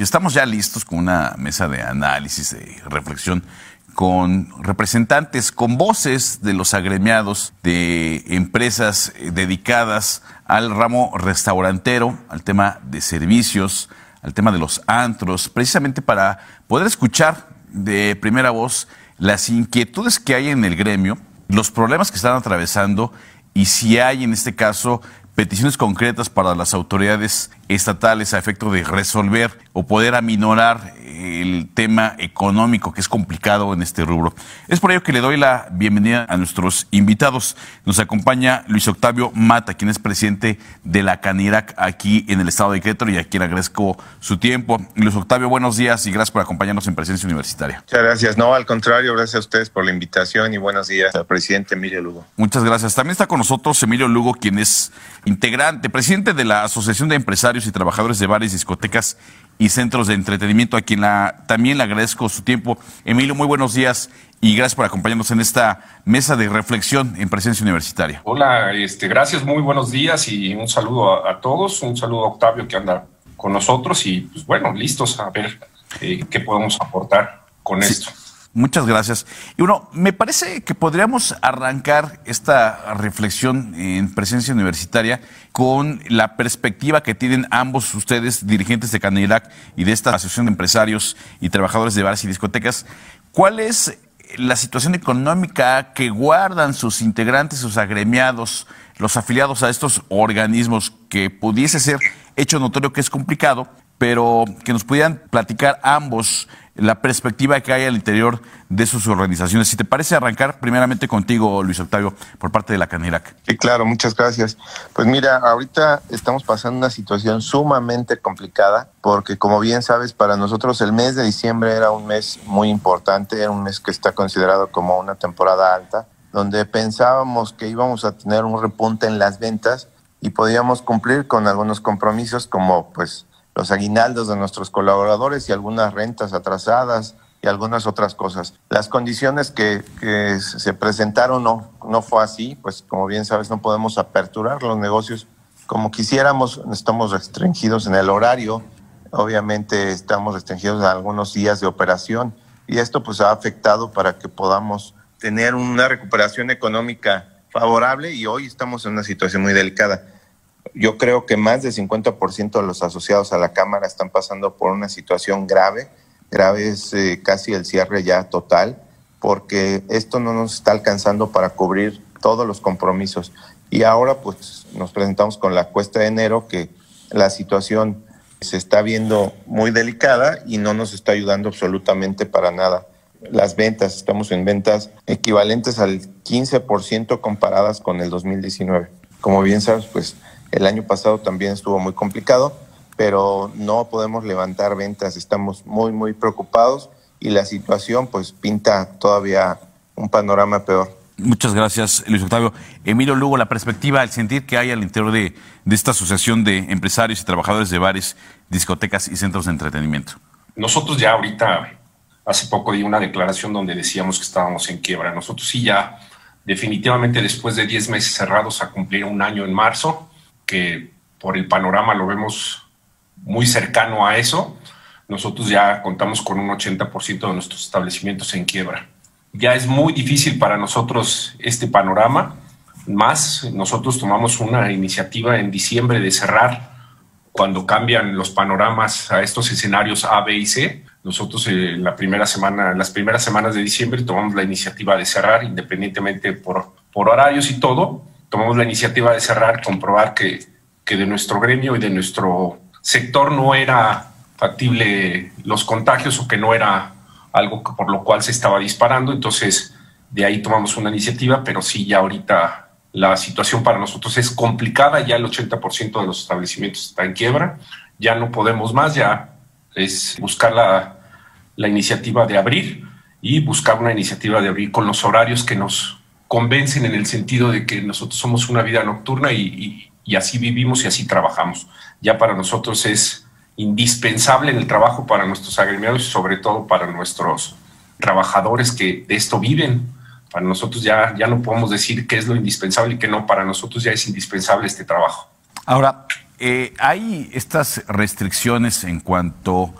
Estamos ya listos con una mesa de análisis, de reflexión con representantes, con voces de los agremiados de empresas eh, dedicadas al ramo restaurantero, al tema de servicios, al tema de los antros, precisamente para poder escuchar de primera voz las inquietudes que hay en el gremio, los problemas que están atravesando y si hay en este caso peticiones concretas para las autoridades estatales a efecto de resolver o poder aminorar el tema económico que es complicado en este rubro. Es por ello que le doy la bienvenida a nuestros invitados. Nos acompaña Luis Octavio Mata, quien es presidente de la CANIRAC aquí en el estado de Querétaro y a quien agradezco su tiempo. Luis Octavio, buenos días y gracias por acompañarnos en Presencia Universitaria. Muchas gracias. No, al contrario, gracias a ustedes por la invitación y buenos días al presidente Emilio Lugo. Muchas gracias. También está con nosotros Emilio Lugo, quien es integrante, presidente de la Asociación de Empresarios y Trabajadores de Bares, Discotecas y Centros de Entretenimiento, a quien la, también le agradezco su tiempo. Emilio, muy buenos días y gracias por acompañarnos en esta mesa de reflexión en presencia universitaria. Hola, este, gracias, muy buenos días y un saludo a, todos, un saludo a Octavio que anda con nosotros y pues bueno, listos a ver eh, qué podemos aportar con esto. Muchas gracias. Y bueno, me parece que podríamos arrancar esta reflexión en presencia universitaria con la perspectiva que tienen ambos ustedes, dirigentes de Canirac y de esta Asociación de Empresarios y Trabajadores de Bares y Discotecas. ¿Cuál es la situación económica que guardan sus integrantes, sus agremiados, los afiliados a estos organismos que pudiese ser hecho notorio que es complicado, pero que nos pudieran platicar ambos la perspectiva que hay al interior de sus organizaciones. Si te parece arrancar primeramente contigo, Luis Octavio, por parte de la Canirac. Sí, claro, muchas gracias. Pues mira, ahorita estamos pasando una situación sumamente complicada porque como bien sabes, para nosotros el mes de diciembre era un mes muy importante, era un mes que está considerado como una temporada alta, donde pensábamos que íbamos a tener un repunte en las ventas y podíamos cumplir con algunos compromisos como pues los aguinaldos de nuestros colaboradores y algunas rentas atrasadas y algunas otras cosas. Las condiciones que, se presentaron no, no fue así, pues como bien sabes no podemos aperturar los negocios como quisiéramos, estamos restringidos en el horario, obviamente estamos restringidos en algunos días de operación y esto pues ha afectado para que podamos tener una recuperación económica favorable y hoy estamos en una situación muy delicada. Yo creo que más del 50% de los asociados a la Cámara están pasando por una situación grave. Grave es eh, casi el cierre ya total, porque esto no nos está alcanzando para cubrir todos los compromisos. Y ahora pues nos presentamos con la cuesta de enero que la situación se está viendo muy delicada y no nos está ayudando absolutamente para nada. Las ventas, estamos en ventas equivalentes al 15% comparadas con el 2019. Como bien sabes, pues el año pasado también estuvo muy complicado, pero no podemos levantar ventas, estamos muy, muy preocupados y la situación pues pinta todavía un panorama peor. Muchas gracias, Luis Octavio. Emilio Lugo, la perspectiva, el sentir que hay al interior de, de esta asociación de empresarios y trabajadores de bares, discotecas y centros de entretenimiento. Nosotros ya ahorita, hace poco di una declaración donde decíamos que estábamos en quiebra. Nosotros sí ya, definitivamente después de 10 meses cerrados a cumplir un año en marzo, que por el panorama lo vemos muy cercano a eso, nosotros ya contamos con un 80% de nuestros establecimientos en quiebra. Ya es muy difícil para nosotros este panorama, más nosotros tomamos una iniciativa en diciembre de cerrar cuando cambian los panoramas a estos escenarios A, B y C. Nosotros en eh, la primera semana, las primeras semanas de diciembre tomamos la iniciativa de cerrar independientemente por, por horarios y todo tomamos la iniciativa de cerrar, comprobar que, que de nuestro gremio y de nuestro sector no era factible los contagios o que no era algo por lo cual se estaba disparando. Entonces, de ahí tomamos una iniciativa, pero sí, ya ahorita la situación para nosotros es complicada, ya el 80% de los establecimientos está en quiebra, ya no podemos más, ya es buscar la, la iniciativa de abrir y buscar una iniciativa de abrir con los horarios que nos convencen en el sentido de que nosotros somos una vida nocturna y, así vivimos y así trabajamos. Ya para nosotros es indispensable en el trabajo para nuestros agremiados y sobre todo para nuestros trabajadores que de esto viven. Para nosotros ya, ya no podemos decir qué es lo indispensable y qué no, para nosotros ya es indispensable este trabajo. Ahora, eh, hay estas restricciones en cuanto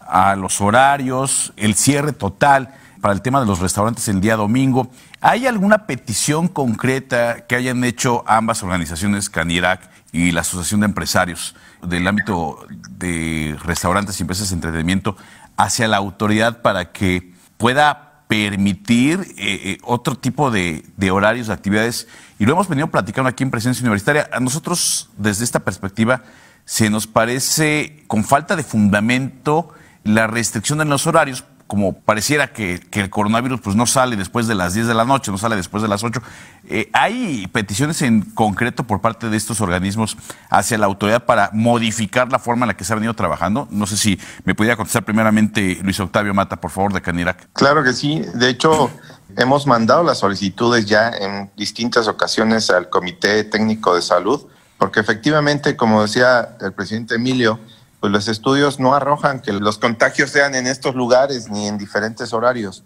a los horarios, el cierre total para el tema de los restaurantes el día domingo. ¿Hay alguna petición concreta que hayan hecho ambas organizaciones, Canirac y la Asociación de Empresarios del ámbito de restaurantes y empresas de entretenimiento, hacia la autoridad para que pueda permitir eh, eh, otro tipo de, horarios, de actividades. Y lo hemos venido platicando aquí en Presencia Universitaria. A nosotros, desde esta perspectiva, se nos parece con falta de fundamento la restricción en los horarios, como pareciera que, el coronavirus pues no sale después de las 10 de la noche, no sale después de las 8. Eh, ¿Hay peticiones en concreto por parte de estos organismos hacia la autoridad para modificar la forma en la que se ha venido trabajando? No sé si me pudiera contestar primeramente Luis Octavio Mata, por favor, de Canirac. Claro que sí. De hecho, hemos mandado las solicitudes ya en distintas ocasiones al Comité Técnico de Salud, porque efectivamente, como decía el presidente Emilio, pues los estudios no arrojan que los contagios sean en estos lugares ni en diferentes horarios.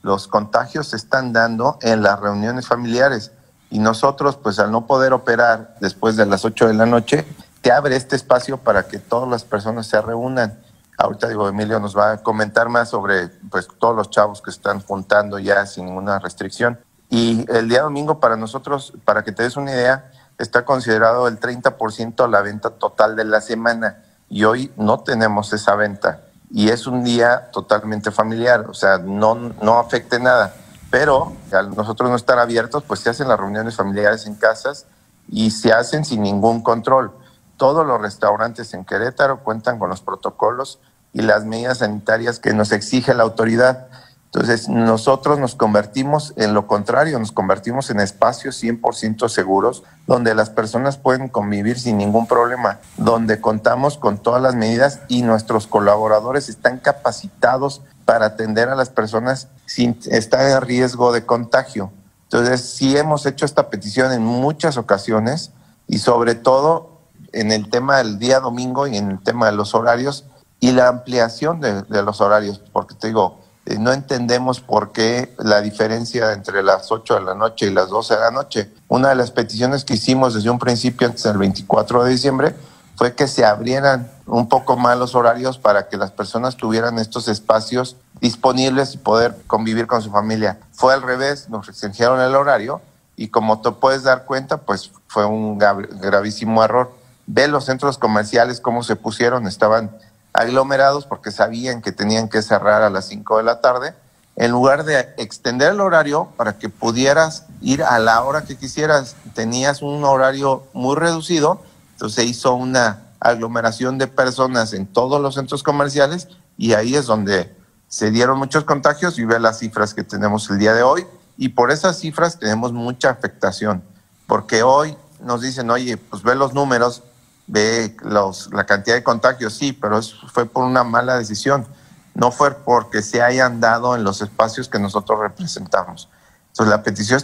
Los contagios se están dando en las reuniones familiares y nosotros, pues al no poder operar después de las 8 de la noche, te abre este espacio para que todas las personas se reúnan. Ahorita digo, Emilio nos va a comentar más sobre pues todos los chavos que están juntando ya sin ninguna restricción. Y el día domingo para nosotros, para que te des una idea, está considerado el 30% la venta total de la semana y hoy no tenemos esa venta y es un día totalmente familiar, o sea, no, no afecte nada. Pero al nosotros no estar abiertos, pues se hacen las reuniones familiares en casas y se hacen sin ningún control. Todos los restaurantes en Querétaro cuentan con los protocolos y las medidas sanitarias que nos exige la autoridad. Entonces, nosotros nos convertimos en lo contrario, nos convertimos en espacios 100% seguros, donde las personas pueden convivir sin ningún problema, donde contamos con todas las medidas y nuestros colaboradores están capacitados para atender a las personas sin estar en riesgo de contagio. Entonces, sí hemos hecho esta petición en muchas ocasiones y sobre todo en el tema del día domingo y en el tema de los horarios y la ampliación de, los horarios, porque te digo, no entendemos por qué la diferencia entre las 8 de la noche y las 12 de la noche. Una de las peticiones que hicimos desde un principio, antes del 24 de diciembre, fue que se abrieran un poco más los horarios para que las personas tuvieran estos espacios disponibles y poder convivir con su familia. Fue al revés, nos restringieron el horario y como te puedes dar cuenta, pues fue un gravísimo error. Ve los centros comerciales cómo se pusieron, estaban aglomerados porque sabían que tenían que cerrar a las 5 de la tarde, en lugar de extender el horario para que pudieras ir a la hora que quisieras, tenías un horario muy reducido, entonces se hizo una aglomeración de personas en todos los centros comerciales y ahí es donde se dieron muchos contagios y ve las cifras que tenemos el día de hoy. Y por esas cifras tenemos mucha afectación, porque hoy nos dicen, oye, pues ve los números, ve los, la cantidad de contagios, sí, pero fue por una mala decisión, no fue porque se hayan dado en los espacios que nosotros representamos. Entonces la petición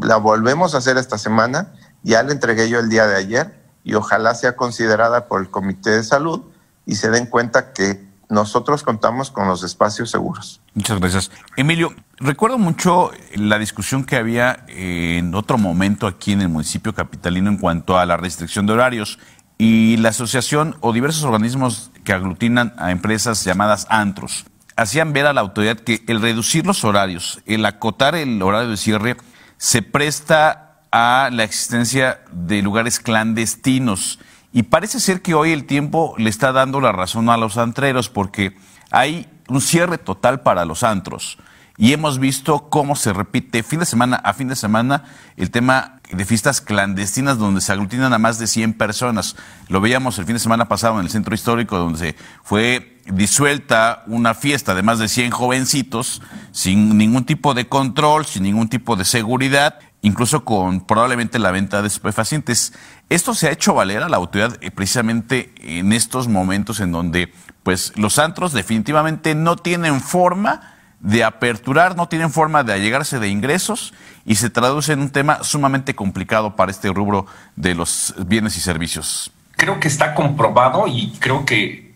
la volvemos a hacer esta semana, ya la entregué yo el día de ayer y ojalá sea considerada por el Comité de Salud y se den cuenta que nosotros contamos con los espacios seguros. Muchas gracias. Emilio, recuerdo mucho la discusión que había en otro momento aquí en el municipio capitalino en cuanto a la restricción de horarios y la asociación o diversos organismos que aglutinan a empresas llamadas antros hacían ver a la autoridad que el reducir los horarios, el acotar el horario de cierre, se presta a la existencia de lugares clandestinos. Y parece ser que hoy el tiempo le está dando la razón a los antreros porque hay un cierre total para los antros y hemos visto cómo se repite fin de semana a fin de semana el tema de fiestas clandestinas donde se aglutinan a más de 100 personas. Lo veíamos el fin de semana pasado en el centro histórico donde se fue disuelta una fiesta de más de 100 jovencitos sin ningún tipo de control, sin ningún tipo de seguridad, incluso con probablemente la venta de estupefacientes. Esto se ha hecho valer a la autoridad eh, precisamente en estos momentos en donde pues los antros definitivamente no tienen forma de aperturar, no tienen forma de allegarse de ingresos y se traduce en un tema sumamente complicado para este rubro de los bienes y servicios. Creo que está comprobado y creo que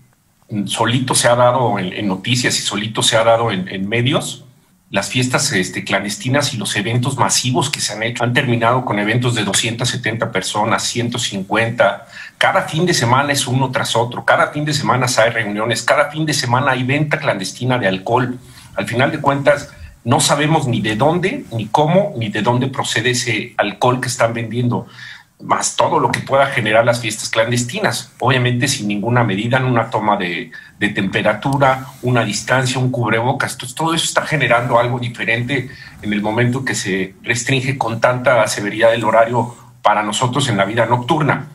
solito se ha dado en, noticias y solito se ha dado en, medios las fiestas este, clandestinas y los eventos masivos que se han hecho han terminado con eventos de 270 personas, 150. Cada fin de semana es uno tras otro. Cada fin de semana hay reuniones. Cada fin de semana hay venta clandestina de alcohol. Al final de cuentas, no sabemos ni de dónde, ni cómo, ni de dónde procede ese alcohol que están vendiendo más todo lo que pueda generar las fiestas clandestinas, obviamente sin ninguna medida, en una toma de, temperatura, una distancia, un cubrebocas. Todo eso está generando algo diferente en el momento que se restringe con tanta severidad el horario para nosotros en la vida nocturna.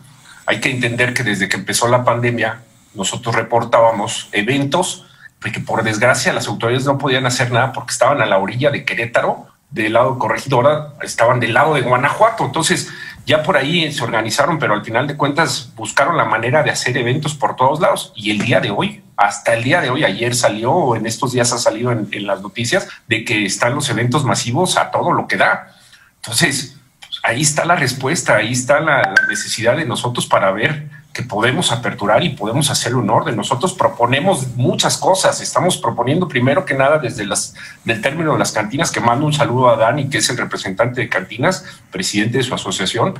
Hay que entender que desde que empezó la pandemia, nosotros reportábamos eventos que por desgracia las autoridades no podían hacer nada porque estaban a la orilla de Querétaro, del lado corregidora, estaban del lado de Guanajuato. Entonces, ya por ahí se organizaron, pero al final de cuentas buscaron la manera de hacer eventos por todos lados. Y el día de hoy, hasta el día de hoy, ayer salió, o en estos días ha salido en, las noticias, de que están los eventos masivos a todo lo que da. Entonces, pues, ahí está la respuesta, ahí está la necesidad de nosotros para ver que podemos aperturar y podemos hacerlo en orden. Nosotros proponemos muchas cosas. Estamos proponiendo primero que nada desde las del término de las cantinas, que mando un saludo a Dani, que es el representante de cantinas, presidente de su asociación,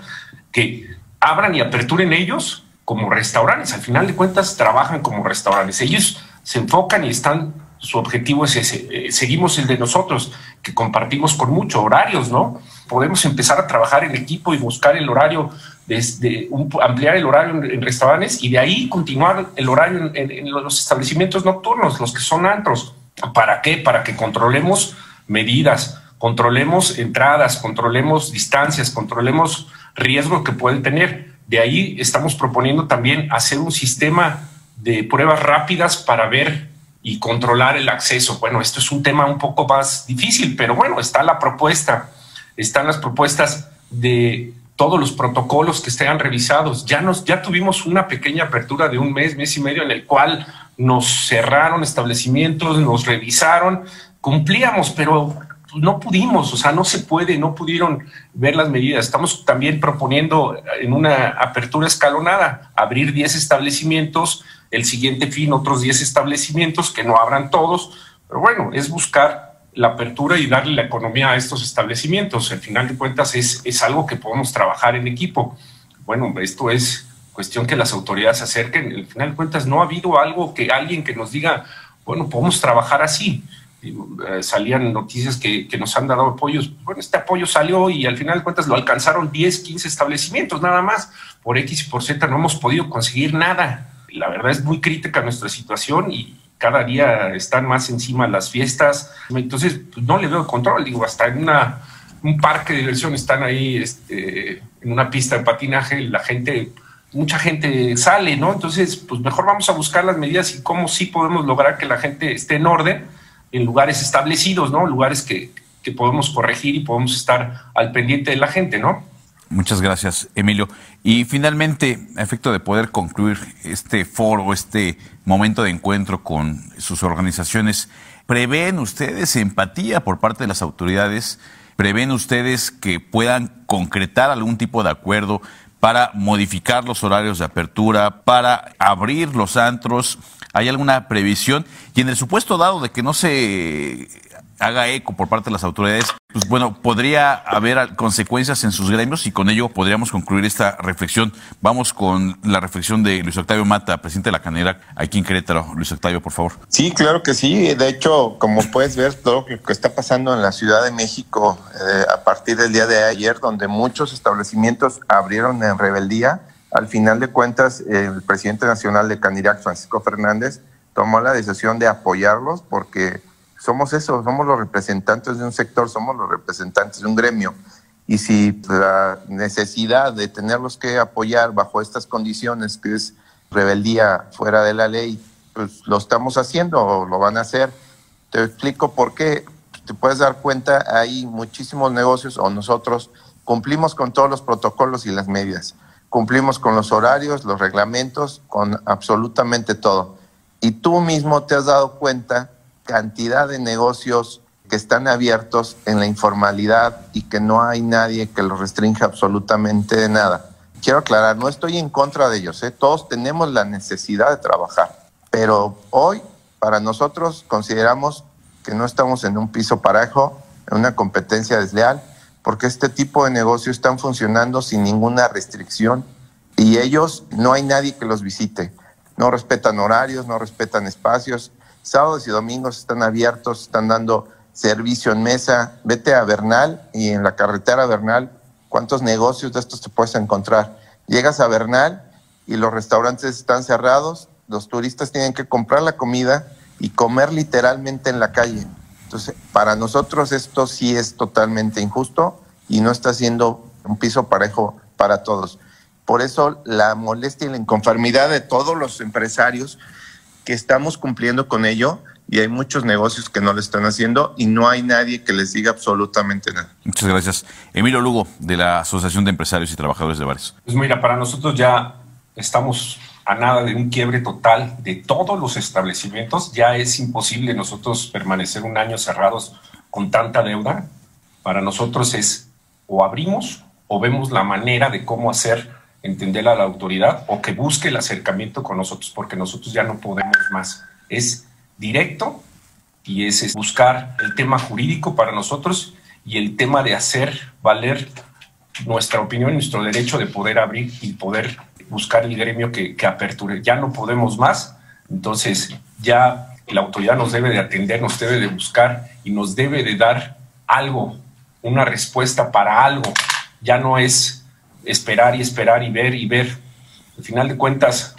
que abran y aperturen ellos como restaurantes. Al final de cuentas trabajan como restaurantes. Ellos se enfocan y están su objetivo es ese. Eh, seguimos el de nosotros, que compartimos con muchos horarios, ¿no? Podemos empezar a trabajar en equipo y buscar el horario desde ampliar el horario en, restaurantes y de ahí continuar el horario en, los establecimientos nocturnos, los que son antros. ¿Para qué? Para que controlemos medidas, controlemos entradas, controlemos distancias, controlemos riesgos que pueden tener. De ahí estamos proponiendo también hacer un sistema de pruebas rápidas para ver y controlar el acceso. Bueno, esto es un tema un poco más difícil, pero bueno, está la propuesta, están las propuestas de todos los protocolos que estén revisados. Ya nos, ya tuvimos una pequeña apertura de un mes, mes y medio, en el cual nos cerraron establecimientos, nos revisaron, cumplíamos, pero no pudimos, o sea, no se puede, no pudieron ver las medidas. Estamos también proponiendo en una apertura escalonada abrir 10 establecimientos, el siguiente fin otros 10 establecimientos, que no abran todos, pero bueno, es buscar la apertura y darle la economía a estos establecimientos. Al final de cuentas es, es algo que podemos trabajar en equipo. Bueno, esto es cuestión que las autoridades se acerquen. Al final de cuentas no ha habido algo que alguien que nos diga, bueno, podemos trabajar así. Eh, salían noticias que, que, nos han dado apoyos. Bueno, este apoyo salió y al final de cuentas lo alcanzaron 10, 15 establecimientos nada más. Por X y por Z no hemos podido conseguir nada. La verdad es muy crítica nuestra situación y, cada día están más encima las fiestas, entonces pues, no le veo control, digo, hasta en una, un parque de diversión están ahí este, en una pista de patinaje, la gente, mucha gente sale, ¿no? Entonces, pues mejor vamos a buscar las medidas y cómo sí podemos lograr que la gente esté en orden en lugares establecidos, ¿no? Lugares que, que podemos corregir y podemos estar al pendiente de la gente, ¿no? Muchas gracias, Emilio. Y finalmente, a efecto de poder concluir este foro, este momento de encuentro con sus organizaciones, ¿prevén ustedes empatía por parte de las autoridades? ¿Prevén ustedes que puedan concretar algún tipo de acuerdo para modificar los horarios de apertura, para abrir los antros? ¿Hay alguna previsión? Y en el supuesto dado de que no se haga eco por parte de las autoridades, pues bueno, podría haber consecuencias en sus gremios y con ello podríamos concluir esta reflexión. Vamos con la reflexión de Luis Octavio Mata, presidente de la Canera, aquí en Querétaro. Luis Octavio, por favor. Sí, claro que sí. De hecho, como puedes ver, todo lo que está pasando en la Ciudad de México eh, a partir del día de ayer, donde muchos establecimientos abrieron en rebeldía, al final de cuentas, el presidente nacional de Canirac, Francisco Fernández, tomó la decisión de apoyarlos porque somos eso, somos los representantes de un sector, somos los representantes de un gremio. Y si la necesidad de tenerlos que apoyar bajo estas condiciones, que es rebeldía fuera de la ley, pues lo estamos haciendo o lo van a hacer. Te explico por qué. Te puedes dar cuenta, hay muchísimos negocios o nosotros cumplimos con todos los protocolos y las medidas. Cumplimos con los horarios, los reglamentos, con absolutamente todo. Y tú mismo te has dado cuenta cantidad de negocios que están abiertos en la informalidad y que no hay nadie que los restrinja absolutamente de nada. Quiero aclarar, no estoy en contra de ellos, ¿eh? todos tenemos la necesidad de trabajar, pero hoy para nosotros consideramos que no estamos en un piso parejo, en una competencia desleal, porque este tipo de negocios están funcionando sin ninguna restricción y ellos no hay nadie que los visite. No respetan horarios, no respetan espacios. Sábados y domingos están abiertos, están dando servicio en mesa. Vete a Bernal y en la carretera Bernal, ¿cuántos negocios de estos te puedes encontrar? Llegas a Bernal y los restaurantes están cerrados, los turistas tienen que comprar la comida y comer literalmente en la calle. Entonces, para nosotros esto sí es totalmente injusto y no está siendo un piso parejo para todos. Por eso la molestia y la inconformidad de todos los empresarios que estamos cumpliendo con ello y hay muchos negocios que no lo están haciendo y no hay nadie que les diga absolutamente nada. Muchas gracias. Emilio Lugo, de la Asociación de Empresarios y Trabajadores de Bares. Pues mira, para nosotros ya estamos a nada de un quiebre total de todos los establecimientos. Ya es imposible nosotros permanecer un año cerrados con tanta deuda. Para nosotros es o abrimos o vemos la manera de cómo hacer entender a la autoridad o que busque el acercamiento con nosotros porque nosotros ya no podemos más. Es directo y es, buscar el tema jurídico para nosotros y el tema de hacer valer nuestra opinión, nuestro derecho de poder abrir y poder buscar el gremio que, que aperture. Ya no podemos más, entonces ya la autoridad nos debe de atender, nos debe de buscar y nos debe de dar algo, una respuesta para algo. Ya no es esperar y esperar y ver y ver. Al final de cuentas,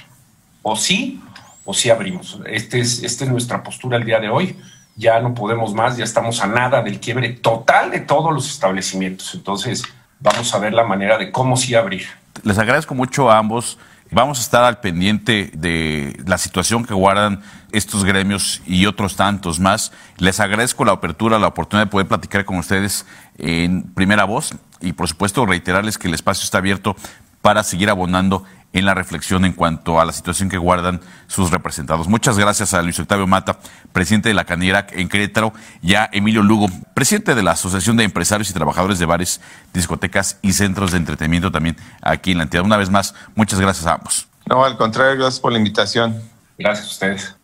o sí o sí abrimos. Este es, esta es nuestra postura el día de hoy. Ya no podemos más, ya estamos a nada del quiebre total de todos los establecimientos. Entonces, vamos a ver la manera de cómo sí abrir. Les agradezco mucho a ambos. Vamos a estar al pendiente de la situación que guardan estos gremios y otros tantos más. Les agradezco la apertura, la oportunidad de poder platicar con ustedes en primera voz y, por supuesto, reiterarles que el espacio está abierto para seguir abonando en la reflexión en cuanto a la situación que guardan sus representados. Muchas gracias a Luis Octavio Mata, presidente de la Canirac en Querétaro, y a Emilio Lugo, presidente de la Asociación de Empresarios y Trabajadores de Bares, Discotecas y Centros de Entretenimiento también aquí en la entidad. Una vez más, muchas gracias a ambos. No, al contrario, gracias por la invitación. Gracias a ustedes.